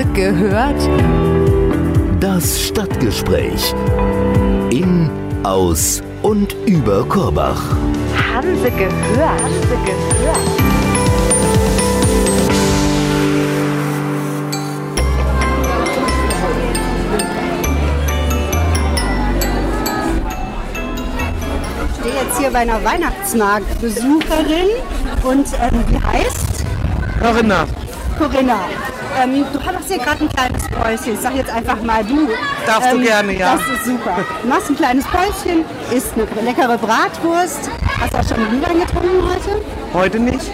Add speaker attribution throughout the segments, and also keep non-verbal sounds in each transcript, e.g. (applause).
Speaker 1: Sie gehört?
Speaker 2: Das Stadtgespräch. In, aus und über Korbach.
Speaker 1: Haben Sie gehört? Haben Sie gehört?
Speaker 3: Ich stehe jetzt hier bei einer Weihnachtsmarktbesucherin und ähm, die heißt
Speaker 4: Corinna,
Speaker 3: Corinna. Ähm, du hast hier gerade ein kleines Päuschen. Ich sag jetzt einfach mal du.
Speaker 4: Darfst du gerne, ja.
Speaker 3: Das ist super. Du machst ein kleines Päuschen, isst eine leckere Bratwurst. Hast auch schon Glühwein getrunken heute?
Speaker 4: heute nicht.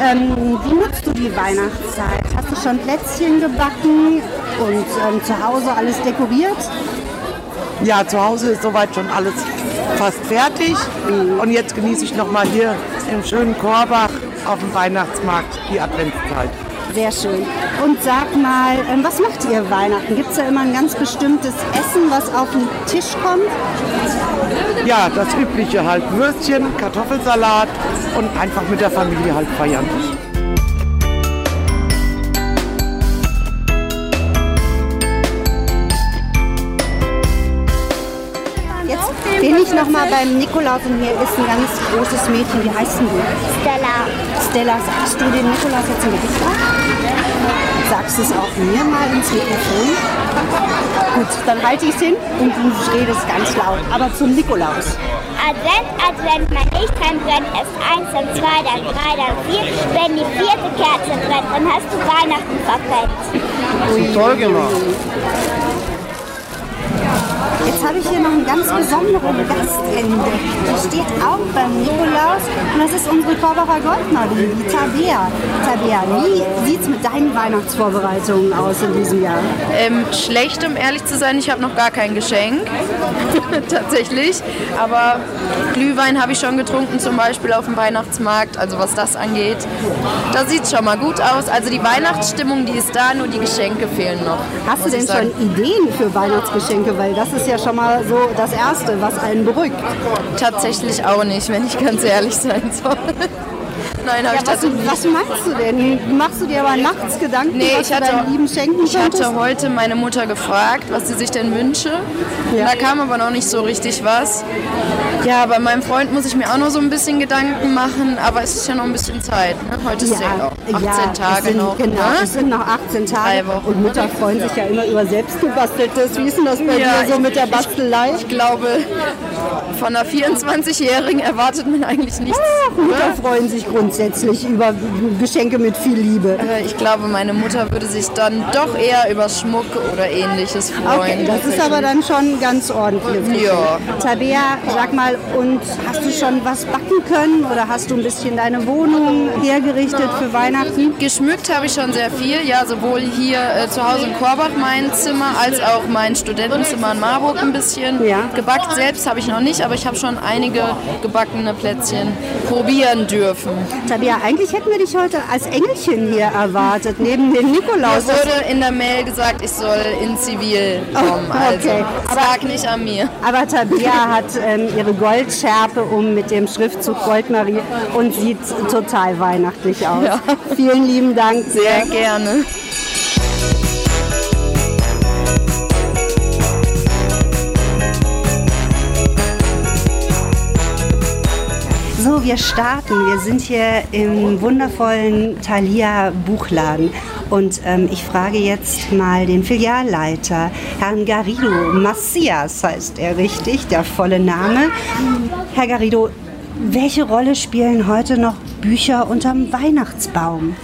Speaker 3: Ähm, wie nutzt du die Weihnachtszeit? Hast du schon Plätzchen gebacken und ähm, zu Hause alles dekoriert?
Speaker 4: Ja, zu Hause ist soweit schon alles fast fertig. Und jetzt genieße ich nochmal hier im schönen Korbach auf dem Weihnachtsmarkt die Adventszeit.
Speaker 3: Sehr schön. Und sag mal, ähm, was macht ihr Weihnachten? Gibt es da immer ein ganz bestimmtes Essen, was auf den Tisch kommt?
Speaker 4: Ja, das übliche halt Würstchen, Kartoffelsalat und einfach mit der Familie halt feiern.
Speaker 3: Bin ich noch mal beim Nikolaus und hier ist ein ganz großes Mädchen. Wie heißt denn du?
Speaker 5: Stella.
Speaker 3: Stella, sagst du dem Nikolaus jetzt ein ab? Sagst es auch mir mal ins Mikrofon? Gut, dann halte ich es hin und du redest ganz laut. Aber zum Nikolaus.
Speaker 5: Advent, Advent, mein Lichtlein brennt. Erst eins, dann zwei, dann drei, dann vier. Wenn die vierte Kerze brennt, dann hast du Weihnachten verpennt.
Speaker 4: Toll gemacht.
Speaker 3: Jetzt habe ich hier noch einen ganz besonderen Gast entdeckt. Die steht auch beim Nikolaus und das ist unsere Korbacher Goldmarie, die Tabea. Tabea, wie sieht es mit deinen Weihnachtsvorbereitungen aus in diesem Jahr?
Speaker 6: Ähm, schlecht, um ehrlich zu sein. Ich habe noch gar kein Geschenk. (laughs) Tatsächlich. Aber Glühwein habe ich schon getrunken, zum Beispiel auf dem Weihnachtsmarkt. Also was das angeht. Da sieht es schon mal gut aus. Also die Weihnachtsstimmung, die ist da, nur die Geschenke fehlen noch.
Speaker 3: Hast du denn schon Ideen für Weihnachtsgeschenke? Weil das ist ja schon mal so das Erste, was einen beruhigt.
Speaker 6: Tatsächlich auch nicht, wenn ich ganz ehrlich sein soll. Nein, habe
Speaker 3: Ja,
Speaker 6: ich
Speaker 3: was,
Speaker 6: tatsächlich
Speaker 3: was meinst du denn? Machst du dir aber nachts Gedanken,
Speaker 6: Nee,
Speaker 3: was
Speaker 6: ich hatte-
Speaker 3: du deinen Lieben schenken
Speaker 6: Ich
Speaker 3: könntest?
Speaker 6: hatte heute meine Mutter gefragt, was sie sich denn wünsche.
Speaker 3: Ja.
Speaker 6: Da kam aber noch nicht so richtig was. Ja, bei meinem Freund muss ich mir auch noch so ein bisschen Gedanken machen, aber es ist ja noch ein bisschen Zeit. Ne? Heute ist ja, auch 18
Speaker 3: ja,
Speaker 6: Tage
Speaker 3: sind,
Speaker 6: noch.
Speaker 3: Genau,
Speaker 6: ne?
Speaker 3: es sind noch 18 Tage.
Speaker 6: Wochen.
Speaker 3: Und Mütter freuen sich ja immer über selbstgebasteltes. Wie ist denn das bei
Speaker 6: Ja,
Speaker 3: dir so mit der Bastelei?
Speaker 6: Ich glaube, von einer 24-Jährigen erwartet man eigentlich nichts.
Speaker 3: Mütter
Speaker 6: ne?
Speaker 3: freuen sich grundsätzlich über Geschenke mit viel Liebe.
Speaker 6: Äh, Ich glaube, meine Mutter würde sich dann doch eher über Schmuck oder ähnliches freuen.
Speaker 3: Okay, das ist aber dann schon ganz ordentlich.
Speaker 6: Ja.
Speaker 3: Tabea, sag mal, und hast du schon was backen können oder hast du ein bisschen deine Wohnung hergerichtet für Weihnachten?
Speaker 6: Geschmückt habe ich schon sehr viel, ja, sowohl hier äh, zu Hause in Korbach mein Zimmer, als auch mein Studentenzimmer in Marburg ein bisschen.
Speaker 3: Ja.
Speaker 6: Gebackt selbst habe ich noch nicht, aber ich habe schon einige gebackene Plätzchen probieren dürfen.
Speaker 3: Tabea, eigentlich hätten wir dich heute als Engelchen hier erwartet, neben dem Nikolaus.
Speaker 6: Es wurde in der Mail gesagt, ich soll in Zivil kommen,
Speaker 3: Oh,
Speaker 6: also
Speaker 3: okay.
Speaker 6: es lag nicht an mir.
Speaker 3: Aber Tabea hat ähm, ihre Goldschärpe um mit dem Schriftzug Goldmarie und sieht total weihnachtlich aus.
Speaker 6: Ja.
Speaker 3: Vielen lieben Dank.
Speaker 6: Sehr gerne.
Speaker 3: So, wir starten. Wir sind hier im wundervollen Thalia Buchladen. Und ähm, ich frage jetzt mal den Filialleiter, Herrn Garrido Macias heißt er richtig, der volle Name. Herr Garrido, welche Rolle spielen heute noch Bücher unterm Weihnachtsbaum?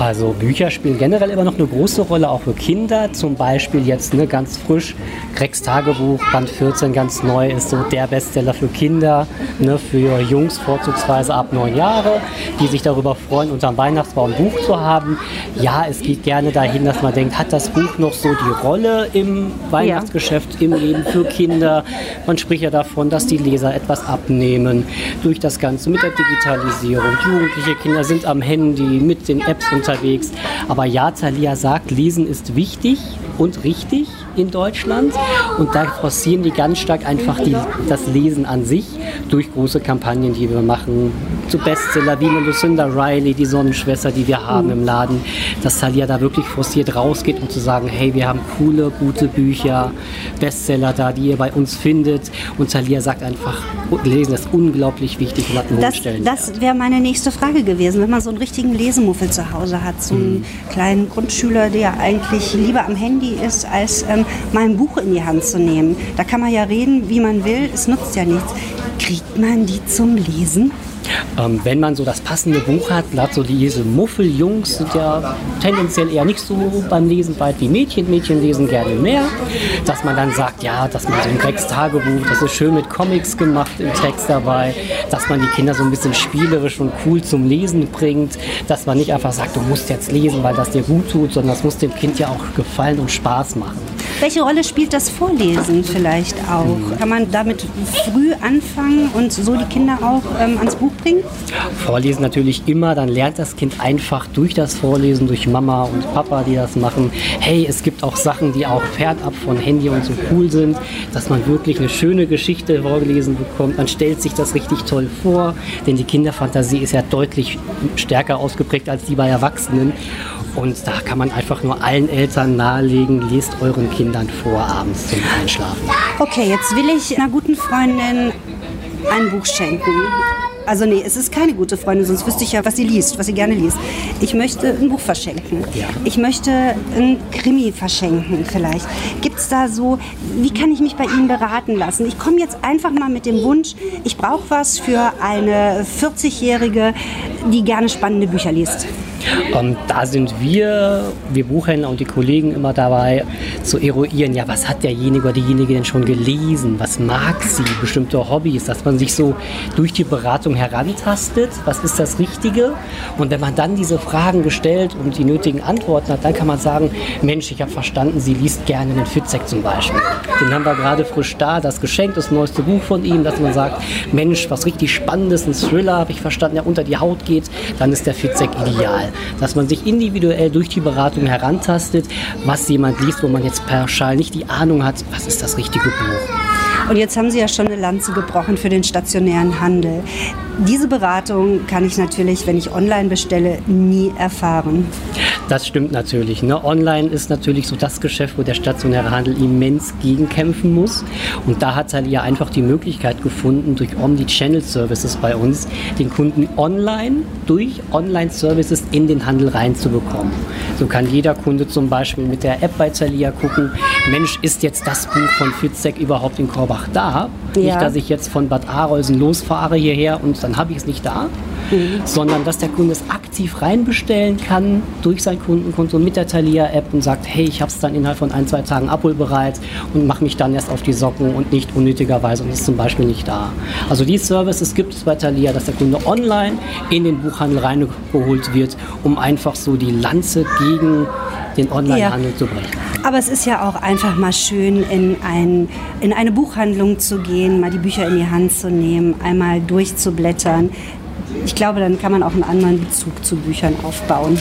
Speaker 7: Also Bücher spielen generell immer noch eine große Rolle, auch für Kinder. Zum Beispiel jetzt ne, ganz frisch, Gregs Tagebuch, Band 14, ganz neu, ist so der Bestseller für Kinder, ne, für Jungs vorzugsweise ab neun Jahre, die sich darüber freuen, unterm Weihnachtsbaum ein Buch zu haben. Ja, es geht gerne dahin, dass man denkt, hat das Buch noch so die Rolle im Weihnachtsgeschäft, im Leben für Kinder? Man spricht ja davon, dass die Leser etwas abnehmen durch das Ganze mit der Digitalisierung. Jugendliche Kinder sind am Handy mit den Apps unterwegs. Aber ja, Thalia sagt, Lesen ist wichtig und richtig. In Deutschland und da forcieren die ganz stark einfach die, das Lesen an sich durch große Kampagnen, die wir machen. Zu Bestseller wie mit Lucinda Riley, die Sonnenschwester, die wir haben im Laden, dass Thalia da wirklich forciert rausgeht, um zu sagen, hey, wir haben coole, gute Bücher, Bestseller da, die ihr bei uns findet. Und Thalia sagt einfach, Lesen ist unglaublich wichtig und hat einen
Speaker 3: Das, das wäre meine nächste Frage gewesen. Wenn man so einen richtigen Lesemuffel zu Hause hat, so einen kleinen Grundschüler, der eigentlich lieber am Handy ist, als ähm, mal ein Buch in die Hand zu nehmen. Da kann man ja reden, wie man will, es nutzt ja nichts. Kriegt man die zum Lesen?
Speaker 7: Ähm, wenn man so das passende Buch hat, gerade so diese Muffeljungs sind ja tendenziell eher nicht so beim Lesen weit wie Mädchen. Mädchen lesen gerne mehr. Dass man dann sagt, ja, dass man so ein Gregs Tagebuch, das ist schön mit Comics gemacht im Text dabei, dass man die Kinder so ein bisschen spielerisch und cool zum Lesen bringt, dass man nicht einfach sagt, du musst jetzt lesen, weil das dir gut tut, sondern das muss dem Kind ja auch gefallen und Spaß machen.
Speaker 3: Welche Rolle spielt das Vorlesen vielleicht auch? Kann man damit früh anfangen und so die Kinder auch ähm, ans Buch bringen?
Speaker 7: Vorlesen natürlich immer, dann lernt das Kind einfach durch das Vorlesen, durch Mama und Papa, die das machen. Hey, es gibt auch Sachen, die auch fernab von Handy und so cool sind, dass man wirklich eine schöne Geschichte vorgelesen bekommt. Man stellt sich das richtig toll vor, denn die Kinderfantasie ist ja deutlich stärker ausgeprägt als die bei Erwachsenen. Und da kann man einfach nur allen Eltern nahelegen, lest euren Kindern vor abends zum Einschlafen.
Speaker 3: Okay, jetzt will ich einer guten Freundin ein Buch schenken. Also nee, es ist keine gute Freundin, sonst wüsste ich ja, was sie liest, was sie gerne liest. Ich möchte ein Buch verschenken.
Speaker 7: Ja.
Speaker 3: Ich möchte ein Krimi verschenken vielleicht. Gibt es da so, wie kann ich mich bei Ihnen beraten lassen? Ich komme jetzt einfach mal mit dem Wunsch, ich brauche was für eine 40-Jährige, die gerne spannende Bücher liest.
Speaker 7: Und da sind wir, wir Buchhändler und die Kollegen immer dabei zu eruieren, ja, was hat derjenige oder diejenige denn schon gelesen? Was mag sie? Bestimmte Hobbys, dass man sich so durch die Beratung herantastet, was ist das Richtige? Und wenn man dann diese Fragen gestellt und die nötigen Antworten hat, dann kann man sagen, Mensch, ich habe verstanden, sie liest gerne den Fitzek zum Beispiel. Den haben wir gerade frisch da, das Geschenk, das neueste Buch von ihm, dass man sagt, Mensch, was richtig Spannendes, ein Thriller, habe ich verstanden, der unter die Haut geht, dann ist der Fitzek ideal. Dass man sich individuell durch die Beratung herantastet, was jemand liest, wo man jetzt pauschal nicht die Ahnung hat, was ist das richtige Buch.
Speaker 3: Und jetzt haben Sie ja schon eine Lanze gebrochen für den stationären Handel. Diese Beratung kann ich natürlich, wenn ich online bestelle, nie erfahren.
Speaker 7: Das stimmt natürlich. Ne? Online ist natürlich so das Geschäft, wo der stationäre Handel immens gegenkämpfen muss. Und da hat Thalia einfach die Möglichkeit gefunden, durch Omni-Channel-Services bei uns, den Kunden online durch Online-Services in den Handel reinzubekommen. So kann jeder Kunde zum Beispiel mit der App bei Thalia gucken, Mensch, ist jetzt das Buch von Fitzek überhaupt in Korbach da?
Speaker 3: Ja.
Speaker 7: Nicht, dass ich jetzt von Bad Arolsen losfahre hierher und dann habe ich es nicht da, sondern dass der Kunde es aktiv reinbestellen kann durch sein Kundenkonto mit der Thalia-App und sagt, hey, ich habe es dann innerhalb von ein, zwei Tagen abholbereit und mache mich dann erst auf die Socken und nicht unnötigerweise und ist zum Beispiel nicht da. Also die Services gibt es bei Thalia, dass der Kunde online in den Buchhandel reingeholt wird, um einfach so die Lanze gegen den Onlinehandel zu brechen.
Speaker 3: Aber es ist ja auch einfach mal schön, in, ein, in eine Buchhandlung zu gehen, mal die Bücher in die Hand zu nehmen, einmal durchzublättern. Ich glaube, dann kann man auch einen anderen Bezug zu Büchern aufbauen.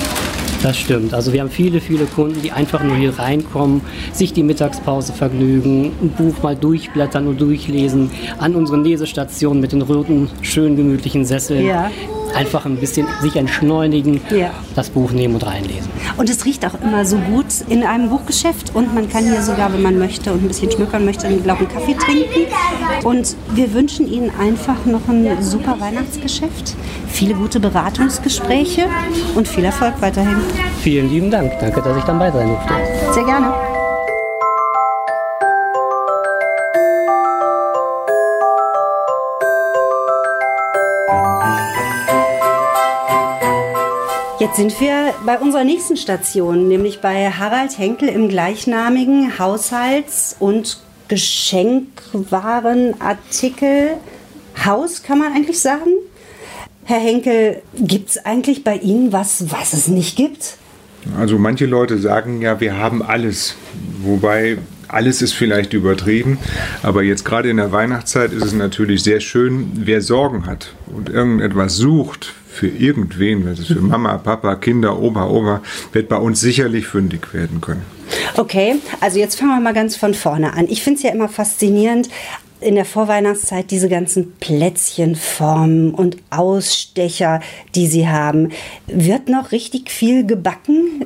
Speaker 7: Das stimmt. Also wir haben viele, viele Kunden, die einfach nur hier reinkommen, sich die Mittagspause vergnügen, ein Buch mal durchblättern und durchlesen, an unseren Lesestationen mit den roten, schön gemütlichen Sesseln.
Speaker 3: Ja.
Speaker 7: Einfach ein bisschen sich entschleunigen,
Speaker 3: Ja.
Speaker 7: das Buch nehmen und reinlesen.
Speaker 3: Und es riecht auch immer so gut in einem Buchgeschäft und man kann hier sogar, wenn man möchte und ein bisschen schmückern möchte, einen blauen Kaffee trinken. Und wir wünschen Ihnen einfach noch ein super Weihnachtsgeschäft, viele gute Beratungsgespräche und viel Erfolg weiterhin.
Speaker 7: Vielen lieben Dank. Danke, dass ich dann bei sein durfte.
Speaker 3: Sehr gerne. Jetzt sind wir bei unserer nächsten Station, nämlich bei Harald Henkel im gleichnamigen Haushalts- und Geschenkwarenartikel Haus, kann man eigentlich sagen. Herr Henkel, gibt es eigentlich bei Ihnen was, was es nicht gibt?
Speaker 8: Also manche Leute sagen ja, wir haben alles, wobei alles ist vielleicht übertrieben, aber jetzt gerade in der Weihnachtszeit ist es natürlich sehr schön, wer Sorgen hat und irgendetwas sucht für irgendwen, ist für Mama, Papa, Kinder, Opa, Oma, wird bei uns sicherlich fündig werden können.
Speaker 3: Okay, also jetzt fangen wir mal ganz von vorne an. Ich finde es ja immer faszinierend, in der Vorweihnachtszeit diese ganzen Plätzchenformen und Ausstecher, die sie haben. Wird noch richtig viel gebacken?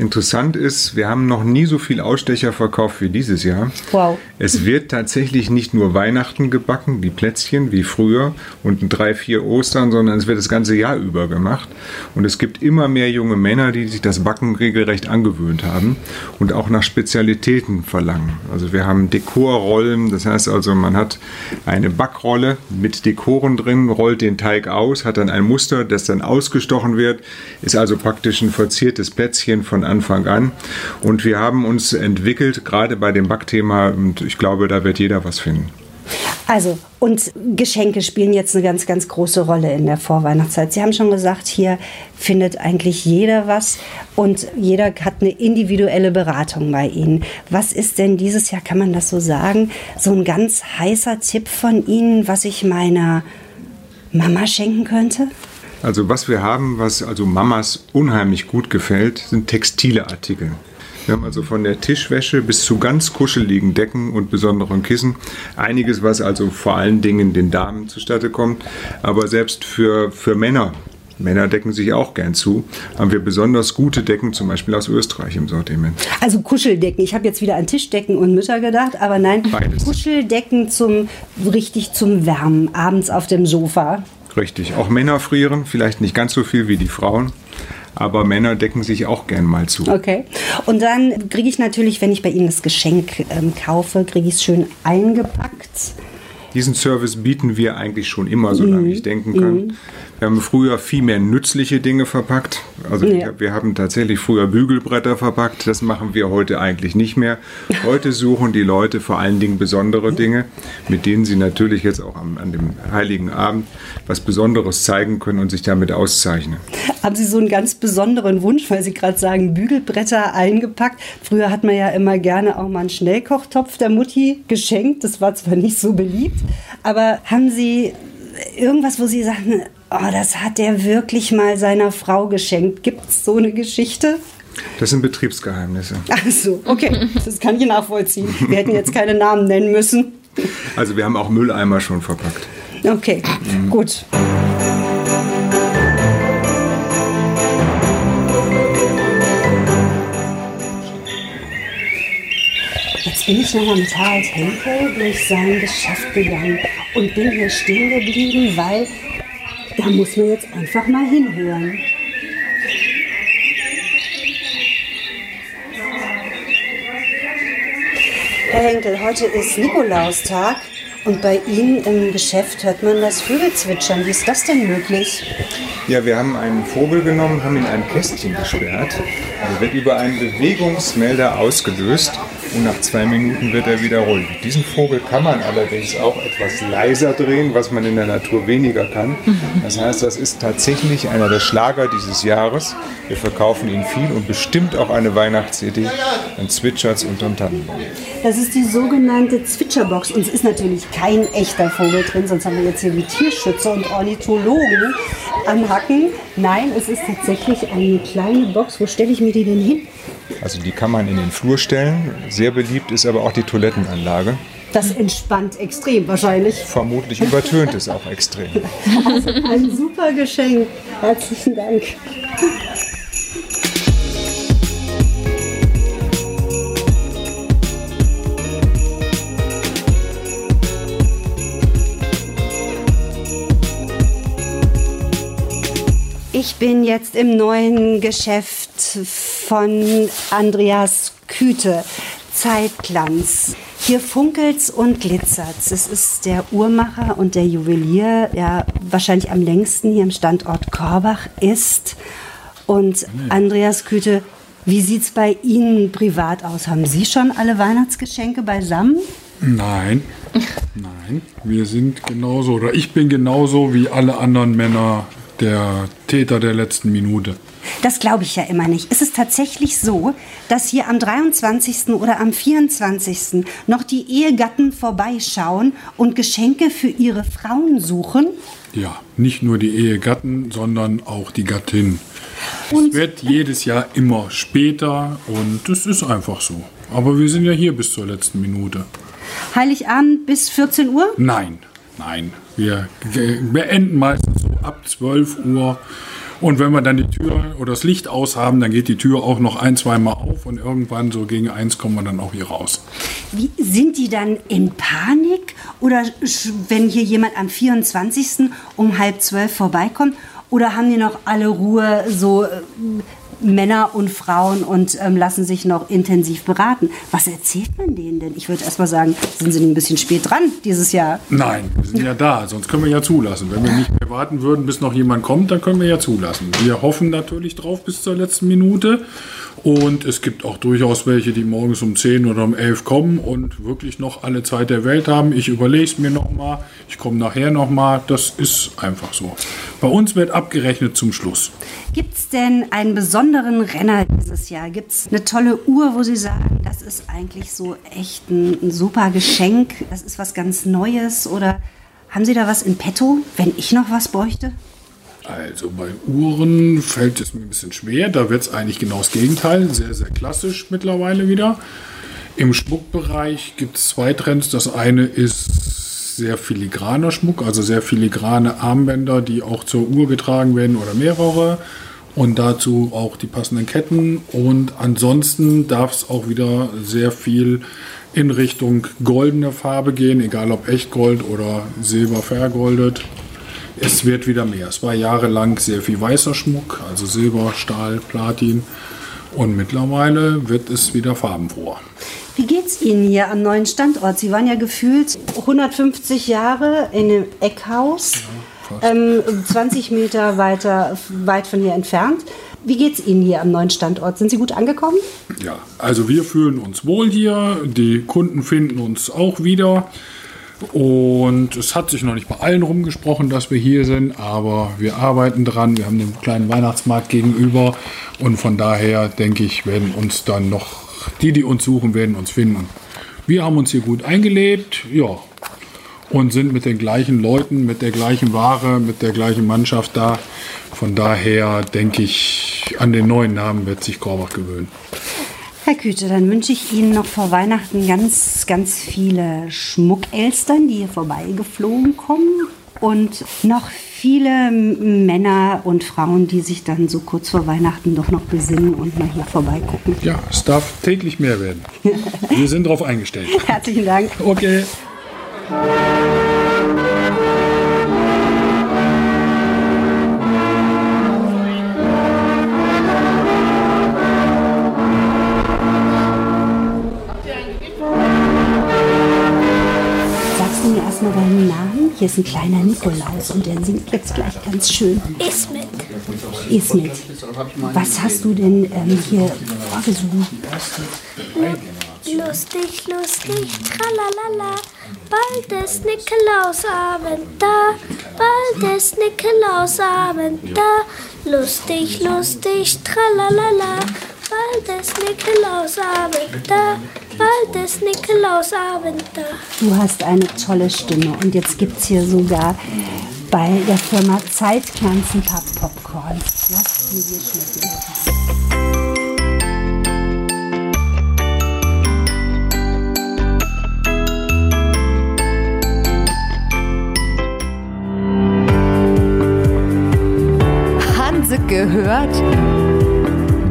Speaker 8: Interessant ist, wir haben noch nie so viel Ausstecher verkauft wie dieses Jahr.
Speaker 3: Wow.
Speaker 8: Es wird tatsächlich nicht nur Weihnachten gebacken, die Plätzchen wie früher und drei, vier Ostern, sondern es wird das ganze Jahr über gemacht. Und es gibt immer mehr junge Männer, die sich das Backen regelrecht angewöhnt haben und auch nach Spezialitäten verlangen. Also wir haben Dekorrollen, das heißt also, man hat eine Backrolle mit Dekoren drin, rollt den Teig aus, hat dann ein Muster, das dann ausgestochen wird, ist also praktisch ein verziertes Plätzchen von Anfang an. Und wir haben uns entwickelt, gerade bei dem Backthema, und ich glaube, da wird jeder was finden.
Speaker 3: Also, und Geschenke spielen jetzt eine ganz, ganz große Rolle in der Vorweihnachtszeit. Sie haben schon gesagt, hier findet eigentlich jeder was und jeder hat eine individuelle Beratung bei Ihnen. Was ist denn dieses Jahr, kann man das so sagen, so ein ganz heißer Tipp von Ihnen, was ich meiner Mama schenken könnte?
Speaker 8: Also was wir haben, was also Mamas unheimlich gut gefällt, sind textile Artikel. Wir haben also von der Tischwäsche bis zu ganz kuscheligen Decken und besonderen Kissen einiges, was also vor allen Dingen den Damen zustatte kommt. Aber selbst für, für Männer, Männer decken sich auch gern zu, haben wir besonders gute Decken, zum Beispiel aus Österreich im Sortiment.
Speaker 3: Also Kuscheldecken. Ich habe jetzt wieder an Tischdecken und Mütter gedacht, aber nein,
Speaker 8: Beides.
Speaker 3: Kuscheldecken zum richtig zum Wärmen, abends auf dem Sofa.
Speaker 8: Richtig. Auch Männer frieren, vielleicht nicht ganz so viel wie die Frauen, aber Männer decken sich auch gern mal zu.
Speaker 3: Okay. Und dann kriege ich natürlich, wenn ich bei Ihnen das Geschenk ähm, kaufe, kriege ich es schön eingepackt.
Speaker 8: Diesen Service bieten wir eigentlich schon immer, solange
Speaker 3: Mhm.
Speaker 8: ich denken kann. Wir haben früher viel mehr nützliche Dinge verpackt. Also
Speaker 3: Ja.
Speaker 8: wir, haben tatsächlich früher Bügelbretter verpackt. Das machen wir heute eigentlich nicht mehr. Heute suchen die Leute vor allen Dingen besondere Dinge, mit denen sie natürlich jetzt auch am, an dem Heiligen Abend was Besonderes zeigen können und sich damit auszeichnen.
Speaker 3: Haben Sie so einen ganz besonderen Wunsch, weil Sie gerade sagen, Bügelbretter eingepackt? Früher hat man ja immer gerne auch mal einen Schnellkochtopf der Mutti geschenkt. Das war zwar nicht so beliebt, aber haben Sie irgendwas, wo Sie sagen, oh, das hat der wirklich mal seiner Frau geschenkt? Gibt es so eine Geschichte?
Speaker 8: Das sind Betriebsgeheimnisse.
Speaker 3: Ach so, okay, das kann ich nachvollziehen. Wir hätten jetzt keine Namen nennen müssen.
Speaker 8: Also wir haben auch Mülleimer schon verpackt.
Speaker 3: Okay, gut. Jetzt bin ich nochmal mit Harald Henkel durch sein Geschäft gegangen und bin hier stehen geblieben, weil da muss man jetzt einfach mal hinhören. Herr Henkel, heute ist Nikolaustag und bei Ihnen im Geschäft hört man das Vögelzwitschern. Wie ist das denn möglich?
Speaker 8: Ja, wir haben einen Vogel genommen, haben ihn in ein Kästchen gesperrt. Er wird über einen Bewegungsmelder ausgelöst und nach zwei Minuten wird er wieder ruhig. Diesen Vogel kann man allerdings auch etwas leiser drehen, was man in der Natur weniger kann. Das heißt, das ist tatsächlich einer der Schlager dieses Jahres. Wir verkaufen ihn viel und bestimmt auch eine Weihnachts-CD. Dann zwitschert's unterm Tannenbaum.
Speaker 3: Das ist die sogenannte Zwitscherbox. Und es ist natürlich kein echter Vogel drin, sonst haben wir jetzt hier die Tierschützer und Ornithologen am Hacken. Nein, es ist tatsächlich eine kleine Box. Wo stelle ich mir die denn hin?
Speaker 8: Also die kann man in den Flur stellen. Sehr beliebt ist aber auch die Toilettenanlage.
Speaker 3: Das entspannt extrem wahrscheinlich.
Speaker 8: Vermutlich übertönt es auch extrem. (laughs)
Speaker 3: Also ein super Geschenk. Herzlichen Dank. Ich bin jetzt im neuen Geschäft von Andreas Küte, Zeitglanz. Hier funkelt's und glitzert's. Es ist der Uhrmacher und der Juwelier, der wahrscheinlich am längsten hier im Standort Korbach ist. Und Andreas Küte, wie sieht's bei Ihnen privat aus? Haben Sie schon alle Weihnachtsgeschenke beisammen?
Speaker 9: Nein, nein. Wir sind genauso, oder ich bin genauso wie alle anderen Männer der Täter der letzten Minute.
Speaker 3: Das glaube ich ja immer nicht. Ist es tatsächlich so, dass hier am 23. oder am 24. noch die Ehegatten vorbeischauen und Geschenke für ihre Frauen suchen?
Speaker 9: Ja, nicht nur die Ehegatten, sondern auch die Gattin. es wird jedes Jahr immer später und es ist einfach so. Aber wir sind ja hier bis zur letzten Minute.
Speaker 3: Heiligabend bis 14 Uhr?
Speaker 9: Nein, nein. Wir beenden meistens so ab 12 Uhr. Und wenn wir dann die Tür oder das Licht aus haben, dann geht die Tür auch noch ein, zweimal auf und irgendwann so gegen eins kommen wir dann auch hier raus.
Speaker 3: Wie, sind die dann in Panik? Oder wenn hier jemand am 24. um halb zwölf vorbeikommt? Oder haben die noch alle Ruhe, so äh, Männer und Frauen und ähm, lassen sich noch intensiv beraten? Was erzählt man denen denn? Ich würde erst mal sagen, sind sie ein bisschen spät dran dieses Jahr?
Speaker 9: Nein, wir sind ja da, sonst können wir ja zulassen. Wenn wir nicht mehr warten würden, bis noch jemand kommt, dann können wir ja zulassen. Wir hoffen natürlich drauf bis zur letzten Minute. Und es gibt auch durchaus welche, die morgens um 10 oder um 11 kommen und wirklich noch alle Zeit der Welt haben. Ich überlege es mir nochmal, ich komme nachher nochmal. Das ist einfach so. Bei uns wird abgerechnet zum Schluss.
Speaker 3: Gibt es denn einen besonderen Renner dieses Jahr? Gibt es eine tolle Uhr, wo Sie sagen, das ist eigentlich so echt ein, ein super Geschenk, das ist was ganz Neues? Oder haben Sie da was in petto, wenn ich noch was bräuchte?
Speaker 9: Also bei Uhren fällt es mir ein bisschen schwer. Da wird es eigentlich genau das Gegenteil. Sehr, sehr klassisch mittlerweile wieder. Im Schmuckbereich gibt es zwei Trends. Das eine ist sehr filigraner Schmuck, also sehr filigrane Armbänder, die auch zur Uhr getragen werden oder mehrere. Und dazu auch die passenden Ketten. Und ansonsten darf es auch wieder sehr viel in Richtung goldene Farbe gehen, egal ob Echtgold oder Silber vergoldet. Es wird wieder mehr. Es war jahrelang sehr viel weißer Schmuck, also Silber, Stahl, Platin. Und mittlerweile wird es wieder farbenfroher.
Speaker 3: Wie geht's Ihnen hier am neuen Standort? Sie waren ja gefühlt 150 Jahre in einem Eckhaus, ähm, 20 Meter weiter weit von hier entfernt. Wie geht's Ihnen hier am neuen Standort? Sind Sie gut angekommen?
Speaker 9: Ja, also wir fühlen uns wohl hier. Die Kunden finden uns auch wieder. Und es hat sich noch nicht bei allen rumgesprochen, dass wir hier sind, aber wir arbeiten dran. Wir haben den kleinen Weihnachtsmarkt gegenüber und von daher denke ich, werden uns dann noch die, die uns suchen, werden uns finden. Wir haben uns hier gut eingelebt, ja, und sind mit den gleichen Leuten, mit der gleichen Ware, mit der gleichen Mannschaft da. Von daher denke ich, an den neuen Namen wird sich Korbach gewöhnen.
Speaker 3: Herr Küte, dann wünsche ich Ihnen noch vor Weihnachten ganz, ganz viele Schmuckelstern, die hier vorbeigeflogen kommen. Und noch viele Männer und Frauen, die sich dann so kurz vor Weihnachten doch noch besinnen und mal hier vorbeigucken.
Speaker 9: Ja, es darf täglich mehr werden. (laughs) Wir sind darauf eingestellt.
Speaker 3: Herzlichen Dank.
Speaker 9: Okay.
Speaker 3: Erstmal deinen Namen? Hier ist ein kleiner Nikolaus und der singt jetzt gleich ganz schön.
Speaker 5: Ismet.
Speaker 3: Ismet, was hast du denn ähm, hier vorgesungen?
Speaker 5: Lustig, lustig, tralalala. Bald ist Nikolausabend da. Bald ist Nikolausabend da. Lustig, lustig, tralalala. Bald ist Nikolausabend da. Bald ist Nikolausabend da.
Speaker 3: Du hast eine tolle Stimme und jetzt gibt es hier sogar bei der Firma Zeitpflanzen ein paar Popcorn. Lass mir dir schmecken.
Speaker 1: Gehört,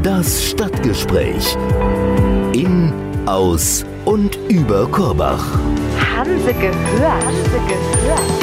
Speaker 2: Das Stadtgespräch. In, aus und über Korbach.
Speaker 1: Hanse gehört, Hanse gehört.